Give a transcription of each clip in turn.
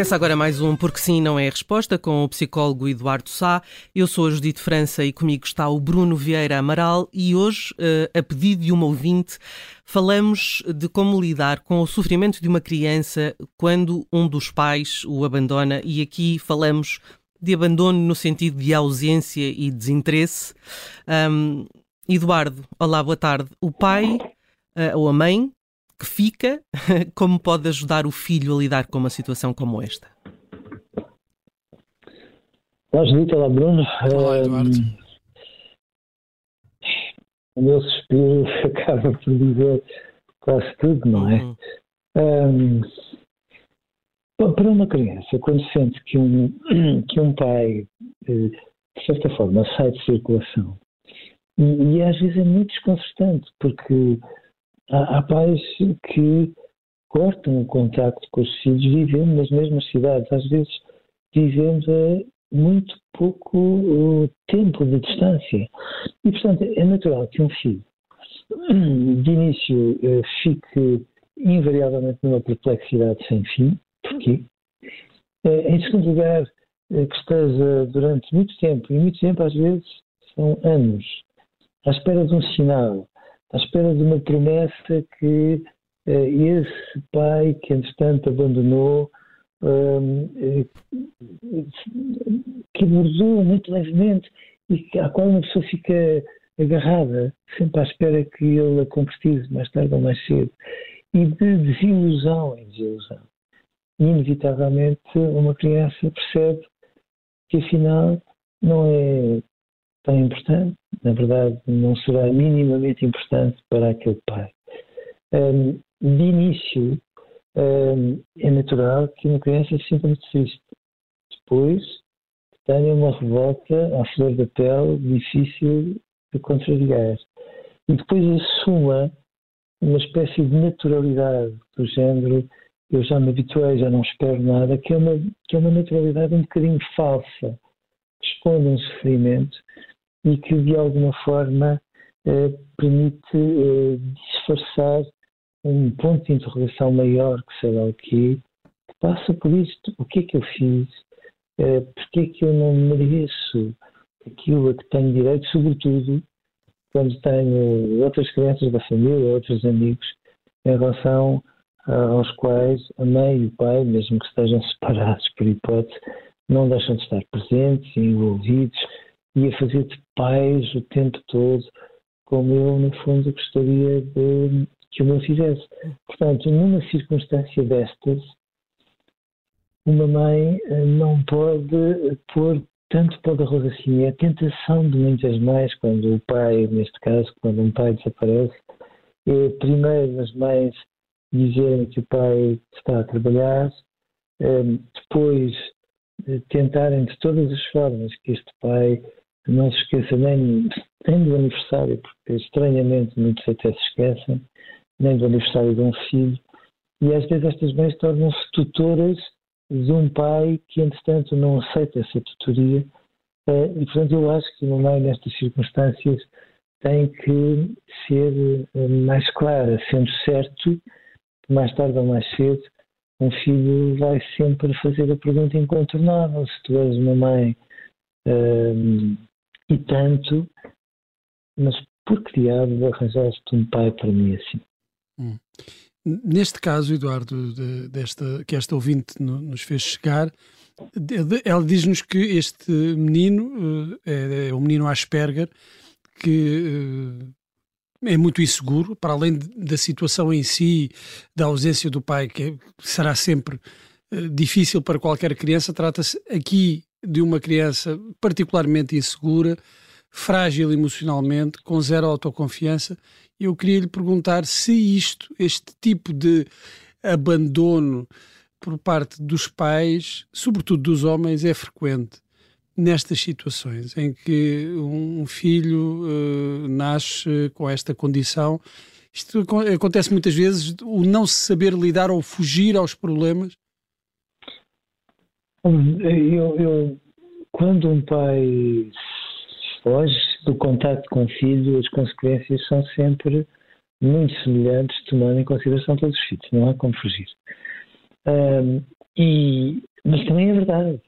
Começa agora mais um Porque Sim Não é a Resposta com o psicólogo Eduardo Sá. Eu sou a Judite França e comigo está o Bruno Vieira Amaral e hoje, eh, a pedido de uma ouvinte, falamos de como lidar com o sofrimento de uma criança quando um dos pais o abandona e aqui falamos de abandono no sentido de ausência e desinteresse. Um, Eduardo, olá, boa tarde. O pai uh, ou a mãe que fica, como pode ajudar o filho a lidar com uma situação como esta? Olá, Judita, olá, Bruno. Olá, Eduardo. o meu suspiro acaba por dizer quase tudo, não é? Uhum. Um, para uma criança, quando sente que um, que um pai, eh, de certa forma, sai de circulação, e, e às vezes é muito desconcertante, porque há, há pais que cortam o contacto com os filhos vivendo nas mesmas cidades. Às vezes vivemos a muito pouco tempo de distância. E, portanto, é natural que um filho, de início, eh, fique invariavelmente numa perplexidade sem fim. Porquê? Eh, em segundo lugar, eh, que esteja durante muito tempo, e muito tempo às vezes são anos, à espera de um sinal, à espera de uma promessa que uh, esse pai que entretanto abandonou, uh, que abordou muito levemente e à qual uma pessoa fica agarrada, sempre à espera que ele a concretize mais tarde ou mais cedo, e de desilusão em desilusão. Inevitavelmente, uma criança percebe que afinal não é tão importante, na verdade, não será minimamente importante para aquele pai. Um, de início, um, é natural que uma criança se sinta muito triste. Depois, tenha uma revolta à flor da pele difícil de contrariar. E depois assuma uma espécie de naturalidade do género eu já me habituei, já não espero nada, que é uma, que é uma naturalidade um bocadinho falsa, esconde um sofrimento e que de alguma forma eh, permite eh, disfarçar um ponto de interrogação maior, que sei lá o quê, que passa por isto. O que é que eu fiz? Eh, Porquê é que eu não mereço aquilo a que tenho direito, sobretudo quando tenho outras crianças da família, outros amigos, em relação aos quais a mãe e o pai, mesmo que estejam separados por hipótese, não deixam de estar presentes envolvidos e a fazer de pais o tempo todo, como eu, no fundo, gostaria de, que o meu fizesse. Portanto, numa circunstância destas, uma mãe eh, não pode pôr tanto para o arroz assim. É a tentação de muitas mães, quando o pai, neste caso, quando um pai desaparece, é primeiro as mães dizerem que o pai está a trabalhar, eh, depois eh, tentarem de todas as formas que este pai não se esqueça nem, nem do aniversário, porque estranhamente muitos até se esquecem, nem do aniversário de um filho, e às vezes estas mães tornam-se tutoras de um pai que, entretanto, não aceita essa tutoria. Eh, e, portanto, eu acho que uma mãe, nestas circunstâncias, tem que ser eh, mais clara, sendo certo que mais tarde ou mais cedo um filho vai sempre fazer a pergunta incontornável: se tu és uma mãe um, e tanto, mas por que diabo arranjaste um pai para mim assim? Hum. Neste caso, Eduardo, de, desta, que esta ouvinte nos fez chegar, ela diz-nos que este menino eh, é, é o menino Asperger, que é muito inseguro, para além da situação em si, da ausência do pai, que será sempre uh, difícil para qualquer criança, trata-se aqui de uma criança particularmente insegura, frágil emocionalmente, com zero autoconfiança. Eu queria lhe perguntar se isto, este tipo de abandono por parte dos pais, sobretudo dos homens, é frequente nestas situações em que um filho uh, nasce com esta condição. Isto acontece muitas vezes, o não saber lidar ou fugir aos problemas? Eu, eu, quando um pai foge do contato com o filho, as consequências são sempre muito semelhantes, tomando em consideração todos os filhos, não há como fugir. Um, e, mas também é verdade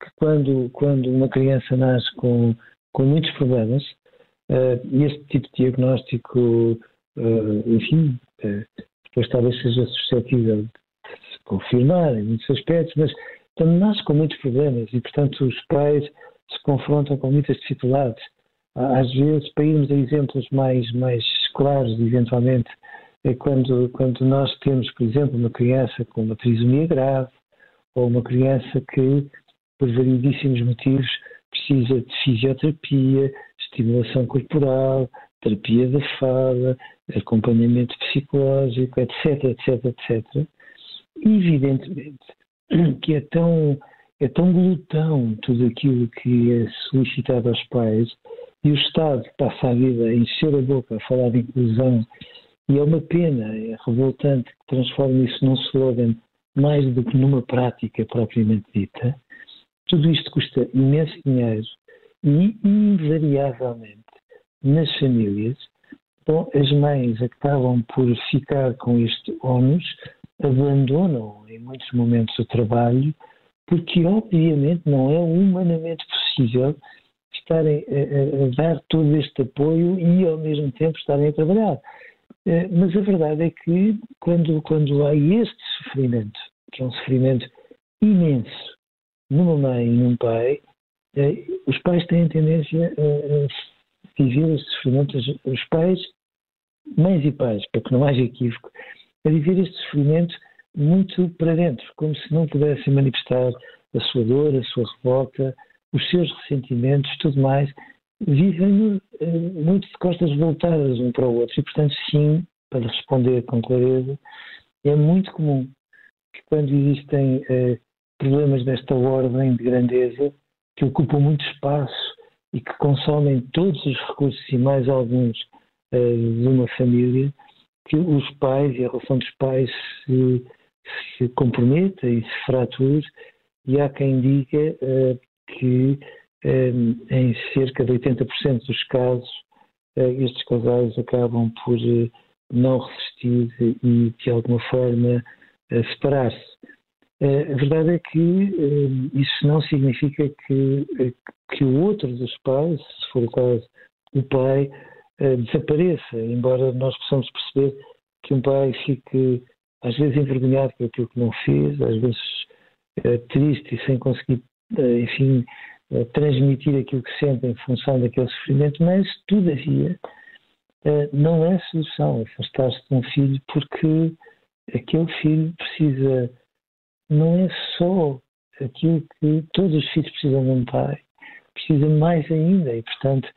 que quando, quando uma criança nasce com, com muitos problemas, uh, este tipo de diagnóstico, uh, enfim, uh, depois talvez seja suscetível de se confirmar em muitos aspectos, mas quando nasce com muitos problemas e, portanto, os pais se confrontam com muitas dificuldades. Às vezes, para irmos a exemplos mais, mais claros, eventualmente, é quando, quando nós temos, por exemplo, uma criança com uma trisomia grave, ou uma criança que por variedíssimos motivos, precisa de fisioterapia, estimulação corporal, terapia da fala, acompanhamento psicológico, etc, etc, etc. Evidentemente que é tão, é tão glutão tudo aquilo que é solicitado aos pais e o Estado passa a vida a encher a boca a falar de inclusão e é uma pena, é revoltante que transforme isso num slogan mais do que numa prática propriamente dita. Tudo isto custa imenso dinheiro e, invariavelmente, nas famílias, bom, as mães acabam por ficar com este ónus, abandonam em muitos momentos o trabalho, porque obviamente não é humanamente possível estarem a, a, dar todo este apoio e ao mesmo tempo estarem a trabalhar. Eh, mas a verdade é que quando, quando há este sofrimento, que é um sofrimento imenso, numa mãe e num pai, eh, os pais têm tendência a viver este sofrimento, os pais, mães e pais, para que não haja equívoco, a viver este sofrimento muito para dentro, como se não pudessem manifestar a sua dor, a sua revolta, os seus ressentimentos, tudo mais, vivem eh, muito de costas voltadas um para o outro. E, portanto, sim, para responder com clareza, é muito comum que quando existem eh, problemas desta ordem de grandeza que ocupam muito espaço e que consomem todos os recursos e mais alguns uh, de uma família, que os pais e a relação dos pais se, se comprometa e se frature, e há quem diga uh, que um, em cerca de 80% dos casos uh, estes casais acabam por não resistir e de alguma forma separar-se. Eh, a verdade é que eh, isso não significa que, eh, que o outro dos pais, se for o caso, o pai, desapareça, embora nós possamos perceber que um pai fique às vezes envergonhado por aquilo que não fez, às vezes triste e sem conseguir, enfim, transmitir aquilo que sente em função daquele sofrimento, mas, todavia, não é solução afastar-se de um filho porque aquele filho precisa. Não é só aquilo que todos os filhos precisam de um pai, precisam mais ainda, e portanto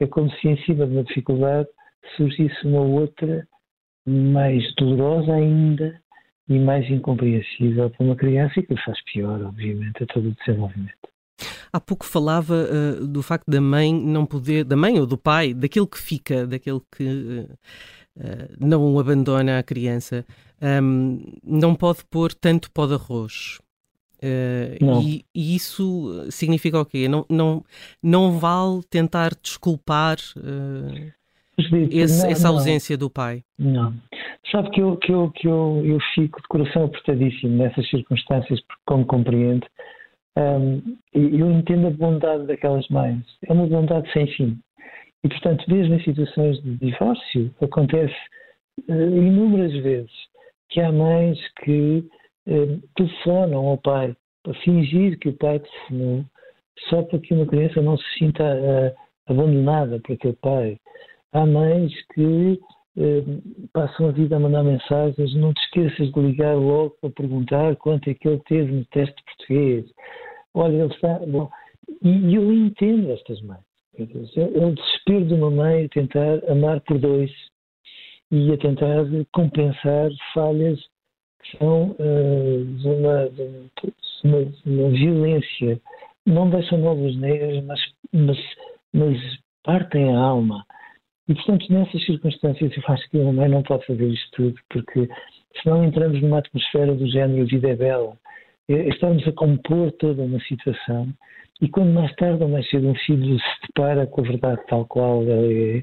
é como se em cima de uma dificuldade surgisse uma outra mais dolorosa ainda e mais incompreensível para uma criança e que faz pior, obviamente, a todo o desenvolvimento. Há pouco falava uh, do facto da mãe não poder, da mãe ou do pai, daquele que fica, daquele que uh, uh, não abandona a criança, um, não pode pôr tanto pó de arroz. E, e, isso significa o quê? Não, não, não vale tentar desculpar esse, essa ausência não. do pai? Não. Sabe que eu, que, eu, que eu, eu fico de coração apertadíssimo nessas circunstâncias, porque, como compreendo, um, eu entendo a bondade daquelas mães. É uma bondade sem fim. E, portanto, mesmo em situações de divórcio, acontece uh, inúmeras vezes que há mães que uh, telefonam ao pai para fingir que o pai telefonou só para que uma criança não se sinta uh, abandonada por aquele pai. Há mães que eh, passam a vida a mandar mensagens, não te esqueças de ligar logo para perguntar quanto é que ele teve no teste português. Olha, ele está. Bom, e eu entendo estas mães. É o desespero de uma mãe a tentar amar por dois e a tentar compensar falhas que são uh, de, uma, de, uma, uma, violência. Não deixam novas negras, mas, mas, mas partem a alma. E, portanto, nessas circunstâncias, eu acho que a mãe não pode fazer isto tudo, porque senão entramos numa atmosfera do género a vida é bela. É, estamos a compor toda uma situação e quando mais tarde ou mais cedo um filho se depara com a verdade tal qual ela é,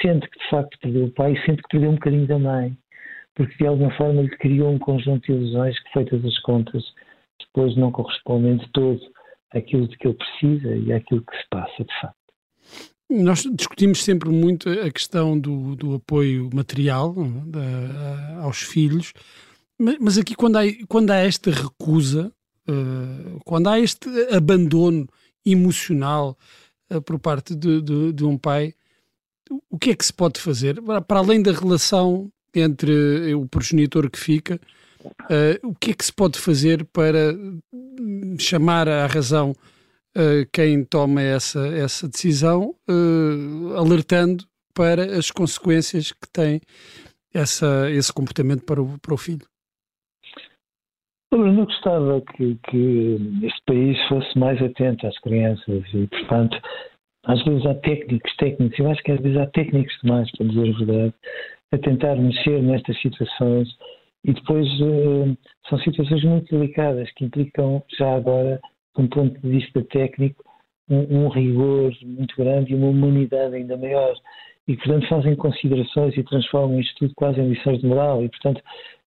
sente que de facto perdeu o pai e sente que perdeu um bocadinho da mãe, porque de alguma forma lhe criou um conjunto de ilusões que, feitas as contas, depois não correspondem de todo àquilo de que ele precisa e àquilo que se passa de facto. Nós discutimos sempre muito a questão do, do apoio material da, aos filhos, mas, mas, aqui quando há, quando há esta recusa, uh, quando há este abandono emocional uh, por parte de, de, de, um pai, o que é que se pode fazer? Para além da relação entre o progenitor que fica, uh, o que é que se pode fazer para chamar à razão uh, quem toma essa, essa decisão, uh, alertando para as consequências que tem essa, esse comportamento para o, para o filho? Eu gostava que, que este país fosse mais atento às crianças e, portanto, às vezes há técnicos, técnicos, eu acho que às vezes há técnicos demais, para dizer a verdade, a tentar mexer nestas situações e depois uh, são situações muito delicadas que implicam já agora de um ponto de vista técnico, um, um, rigor muito grande e uma humanidade ainda maior. E, portanto, fazem considerações e transformam isto tudo quase em lições de moral. E, portanto,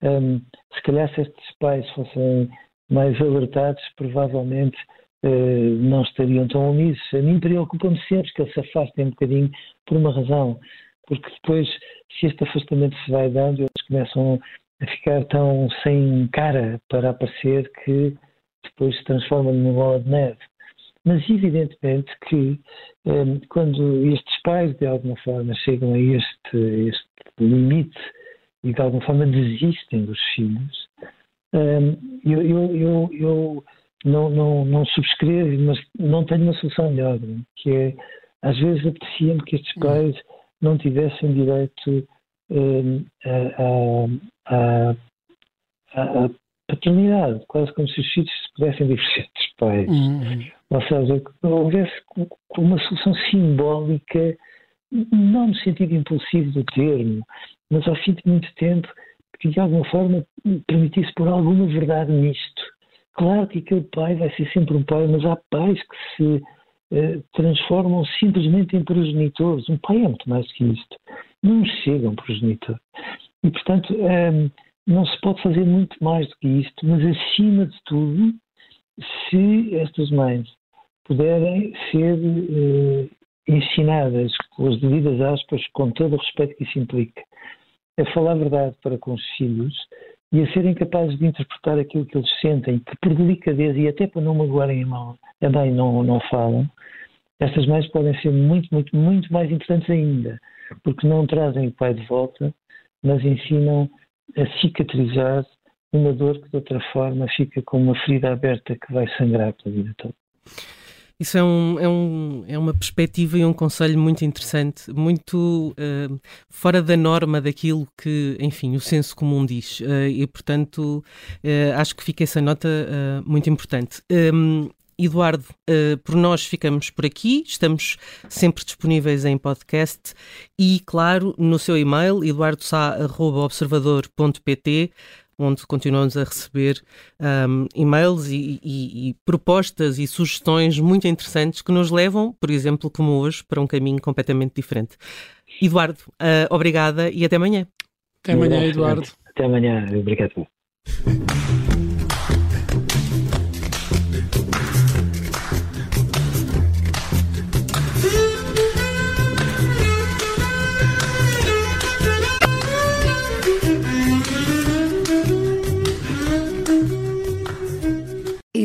um, se calhar se estes pais fossem mais alertados, provavelmente uh, não estariam tão omissos. A mim preocupa-me sempre que eles se afastem um bocadinho por uma razão. Porque depois, se este afastamento se vai dando, eles começam a ficar tão sem cara para aparecer que depois se transforma numa bola de neve. Mas evidentemente que um, quando estes pais de alguma forma chegam a este, este limite e de alguma forma desistem dos filhos, um, eu, eu, eu, eu não, não, não, subscrevo, mas não tenho uma solução melhor, que é às vezes apetecia-me que estes pais não tivessem direito um, a, a, a, a paternidade, quase como se os filhos se pudessem divertir dos pais. Uhum. Ou seja, houvesse uma solução simbólica, não no sentido impulsivo do termo, mas ao fim de muito tempo, que de alguma forma permitisse pôr alguma verdade nisto. Claro que aquele pai vai ser sempre um pai, mas há pais que se eh, transformam simplesmente em progenitores. Um pai é muito mais que isto. Não chega um progenitor. E, portanto, eh, não se pode fazer muito mais do que isto, mas acima de tudo, se estas mães puderem ser eh, ensinadas com as devidas aspas, com todo o respeito que isso implica, a falar a verdade para com os filhos e a serem capazes de interpretar aquilo que eles sentem, que por delicadeza e até para não magoarem a mão, também não, não falam, estas mães podem ser muito, muito, muito mais importantes ainda, porque não trazem o pai de volta, mas ensinam a cicatrizar uma dor que de outra forma fica com uma ferida aberta que vai sangrar pela vida toda. Isso é, um, é, um, é uma perspectiva e um conselho muito interessante, muito uh, fora da norma daquilo que, enfim, o senso comum diz. Uh, e, portanto, uh, acho que fica essa nota muito importante. Um, Eduardo, uh, por nós ficamos por aqui, estamos sempre disponíveis em podcast e, claro, no seu e-mail, eduardosá.observador.pt, onde continuamos a receber um, e-mails e, e, e, propostas e sugestões muito interessantes que nos levam, por exemplo, como hoje, para um caminho completamente diferente. Eduardo, uh, obrigada e até amanhã. Até amanhã, Eduardo. Até amanhã, obrigado.